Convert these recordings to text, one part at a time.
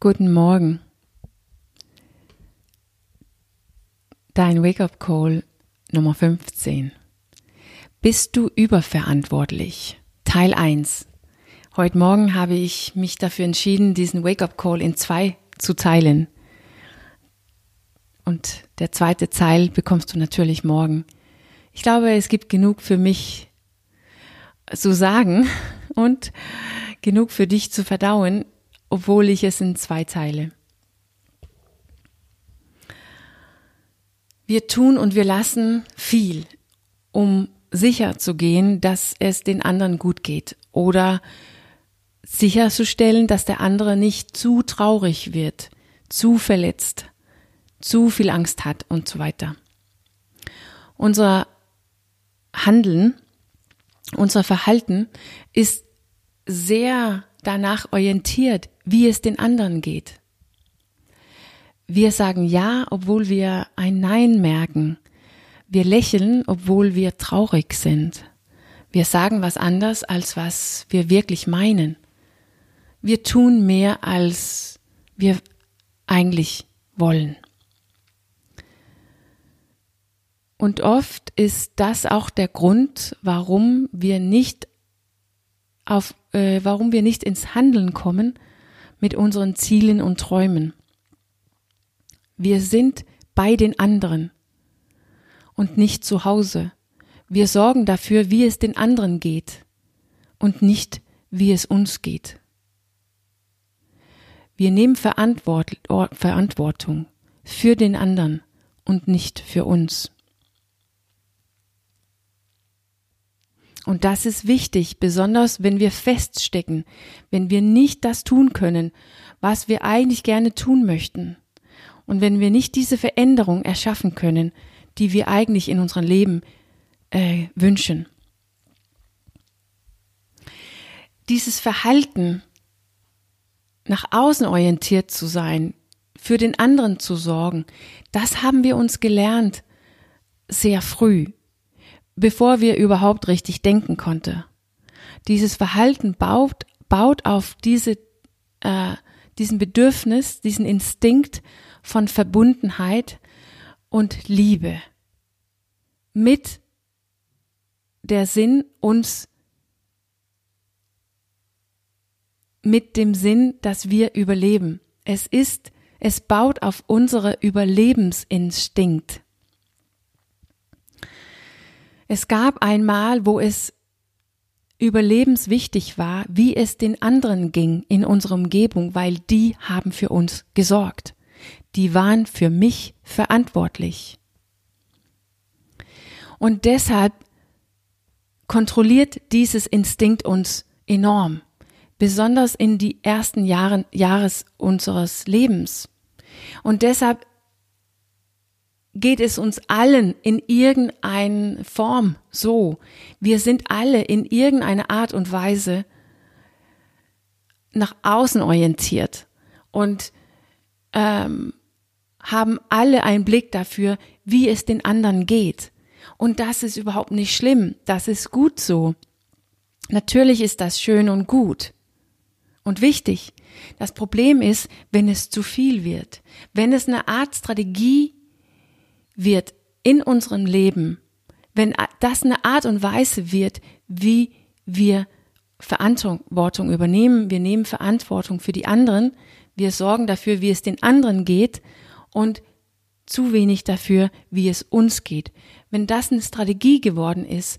Guten Morgen. Dein Wake-up Call Nummer 15. Bist du überverantwortlich? Teil 1. Heute Morgen habe ich mich dafür entschieden, diesen Wake-up Call in zwei zu teilen. Und der zweite Teil bekommst du natürlich morgen. Ich glaube, es gibt genug für mich zu sagen und genug für dich zu verdauen obwohl ich es in zwei teile. Wir tun und wir lassen viel, um sicher zu gehen, dass es den anderen gut geht oder sicherzustellen, dass der andere nicht zu traurig wird, zu verletzt, zu viel Angst hat und so weiter. Unser Handeln, unser Verhalten ist sehr danach orientiert, wie es den anderen geht. Wir sagen Ja, obwohl wir ein Nein merken. Wir lächeln, obwohl wir traurig sind. Wir sagen was anders, als was wir wirklich meinen. Wir tun mehr, als wir eigentlich wollen. Und oft ist das auch der Grund, warum wir nicht auf, äh, warum wir nicht ins Handeln kommen mit unseren Zielen und Träumen. Wir sind bei den anderen und nicht zu Hause. Wir sorgen dafür, wie es den anderen geht und nicht, wie es uns geht. Wir nehmen Verantwortung für den anderen und nicht für uns. Und das ist wichtig, besonders wenn wir feststecken, wenn wir nicht das tun können, was wir eigentlich gerne tun möchten. Und wenn wir nicht diese Veränderung erschaffen können, die wir eigentlich in unserem Leben äh, wünschen. Dieses Verhalten, nach außen orientiert zu sein, für den anderen zu sorgen, das haben wir uns gelernt sehr früh bevor wir überhaupt richtig denken konnte. Dieses Verhalten baut, baut auf diese, äh, diesen Bedürfnis, diesen Instinkt von Verbundenheit und Liebe mit der Sinn uns mit dem Sinn, dass wir überleben. Es ist, es baut auf unsere Überlebensinstinkt. Es gab einmal, wo es überlebenswichtig war, wie es den anderen ging in unserer Umgebung, weil die haben für uns gesorgt. Die waren für mich verantwortlich. Und deshalb kontrolliert dieses Instinkt uns enorm, besonders in die ersten Jahren, Jahres unseres Lebens. Und deshalb geht es uns allen in irgendeiner Form so. Wir sind alle in irgendeiner Art und Weise nach außen orientiert und ähm, haben alle einen Blick dafür, wie es den anderen geht. Und das ist überhaupt nicht schlimm. Das ist gut so. Natürlich ist das schön und gut und wichtig. Das Problem ist, wenn es zu viel wird, wenn es eine Art Strategie wird in unserem Leben, wenn das eine Art und Weise wird, wie wir Verantwortung übernehmen, wir nehmen Verantwortung für die anderen, wir sorgen dafür, wie es den anderen geht und zu wenig dafür, wie es uns geht. Wenn das eine Strategie geworden ist,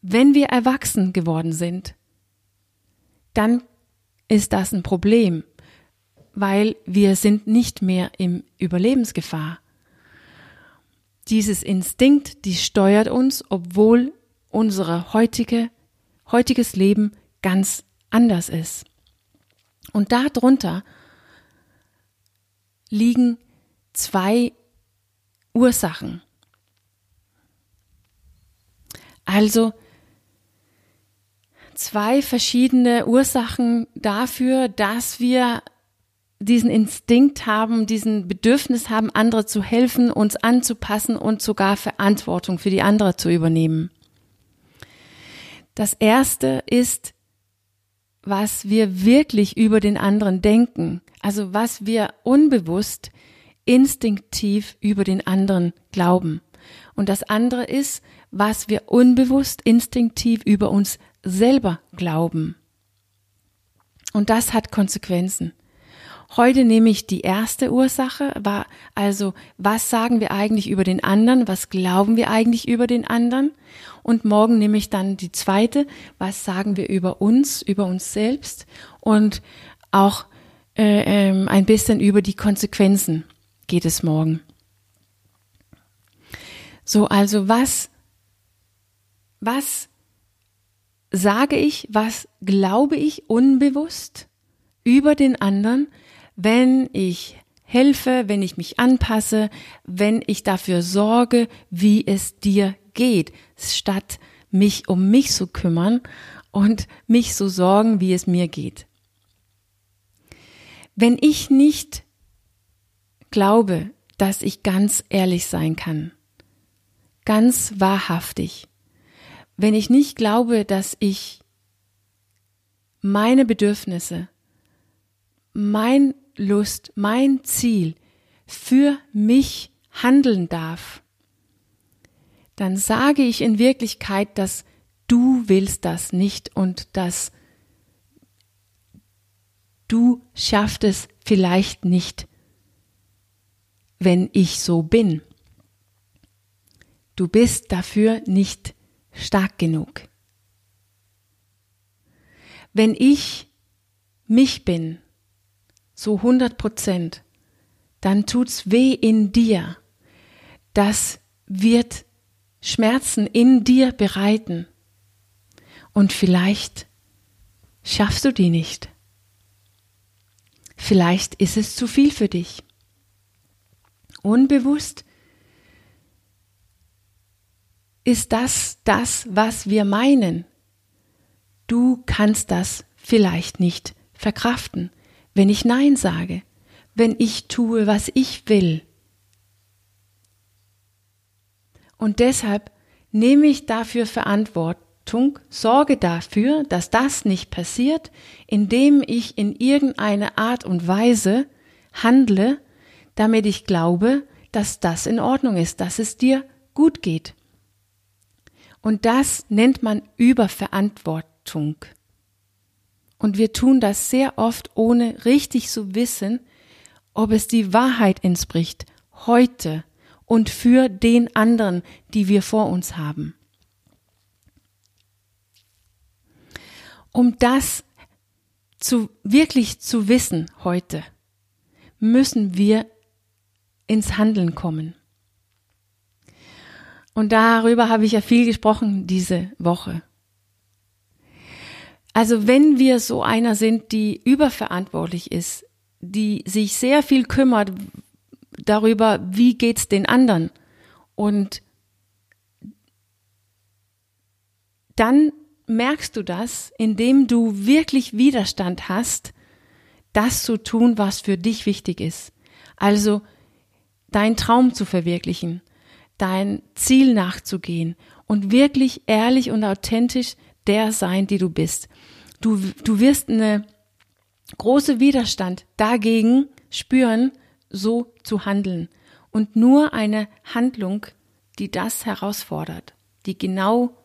wenn wir erwachsen geworden sind, dann ist das ein Problem, weil wir sind nicht mehr im Überlebensgefahr dieses Instinkt, die steuert uns, obwohl unsere heutige, heutiges Leben ganz anders ist. Und darunter liegen zwei Ursachen. Also zwei verschiedene Ursachen dafür, dass wir diesen Instinkt haben, diesen Bedürfnis haben, andere zu helfen, uns anzupassen und sogar Verantwortung für die andere zu übernehmen. Das erste ist was wir wirklich über den anderen denken, also was wir unbewusst, instinktiv über den anderen glauben. Und das andere ist, was wir unbewusst, instinktiv über uns selber glauben. Und das hat Konsequenzen. Heute nehme ich die erste Ursache, war also, was sagen wir eigentlich über den anderen, was glauben wir eigentlich über den anderen? Und morgen nehme ich dann die zweite, was sagen wir über uns, über uns selbst und auch äh, ähm, ein bisschen über die Konsequenzen geht es morgen. So, also was, was sage ich, was glaube ich unbewusst über den anderen, wenn ich helfe, wenn ich mich anpasse, wenn ich dafür sorge, wie es dir geht, statt mich um mich zu kümmern und mich zu sorgen, wie es mir geht. Wenn ich nicht glaube, dass ich ganz ehrlich sein kann, ganz wahrhaftig, wenn ich nicht glaube, dass ich meine Bedürfnisse, mein Lust, mein Ziel für mich handeln darf, dann sage ich in Wirklichkeit, dass du willst das nicht und dass du schaffst es vielleicht nicht, wenn ich so bin. Du bist dafür nicht stark genug. Wenn ich mich bin, so 100 Prozent, dann tut's weh in dir. Das wird Schmerzen in dir bereiten. Und vielleicht schaffst du die nicht. Vielleicht ist es zu viel für dich. Unbewusst ist das das, was wir meinen. Du kannst das vielleicht nicht verkraften wenn ich Nein sage, wenn ich tue, was ich will. Und deshalb nehme ich dafür Verantwortung, sorge dafür, dass das nicht passiert, indem ich in irgendeine Art und Weise handle, damit ich glaube, dass das in Ordnung ist, dass es dir gut geht. Und das nennt man Überverantwortung. Und wir tun das sehr oft, ohne richtig zu wissen, ob es die Wahrheit entspricht, heute und für den anderen, die wir vor uns haben. Um das zu, wirklich zu wissen heute, müssen wir ins Handeln kommen. Und darüber habe ich ja viel gesprochen diese Woche. Also wenn wir so einer sind, die überverantwortlich ist, die sich sehr viel kümmert darüber, wie geht's den anderen und dann merkst du das, indem du wirklich Widerstand hast, das zu tun, was für dich wichtig ist. Also dein Traum zu verwirklichen, dein Ziel nachzugehen und wirklich ehrlich und authentisch der sein, die du bist. Du, du wirst eine große Widerstand dagegen spüren, so zu handeln. Und nur eine Handlung, die das herausfordert, die genau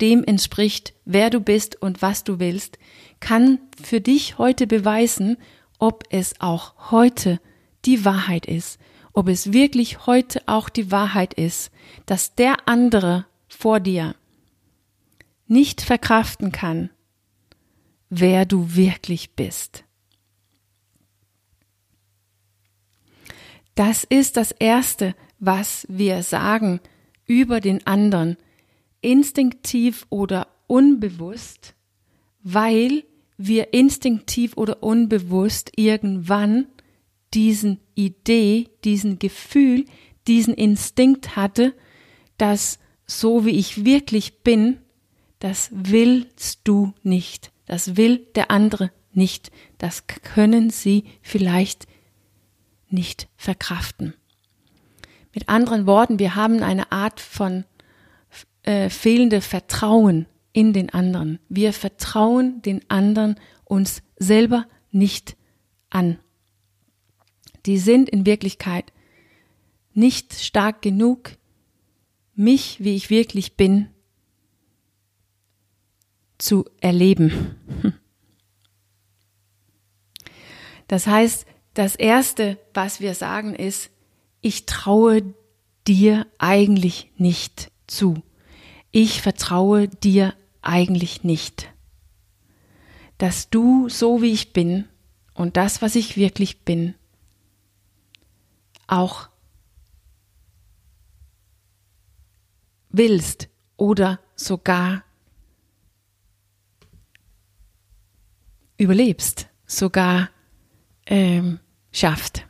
dem entspricht, wer du bist und was du willst, kann für dich heute beweisen, ob es auch heute die Wahrheit ist, ob es wirklich heute auch die Wahrheit ist, dass der andere vor dir nicht verkraften kann, wer du wirklich bist. Das ist das Erste, was wir sagen über den anderen, instinktiv oder unbewusst, weil wir instinktiv oder unbewusst irgendwann diesen Idee, diesen Gefühl, diesen Instinkt hatte, dass so wie ich wirklich bin, das willst du nicht. Das will der andere nicht. Das können sie vielleicht nicht verkraften. Mit anderen Worten, wir haben eine Art von äh, fehlende Vertrauen in den anderen. Wir vertrauen den anderen uns selber nicht an. Die sind in Wirklichkeit nicht stark genug, mich, wie ich wirklich bin, zu erleben. Das heißt, das Erste, was wir sagen, ist, ich traue dir eigentlich nicht zu. Ich vertraue dir eigentlich nicht. Dass du, so wie ich bin und das, was ich wirklich bin, auch willst oder sogar überlebst, sogar ähm, schafft.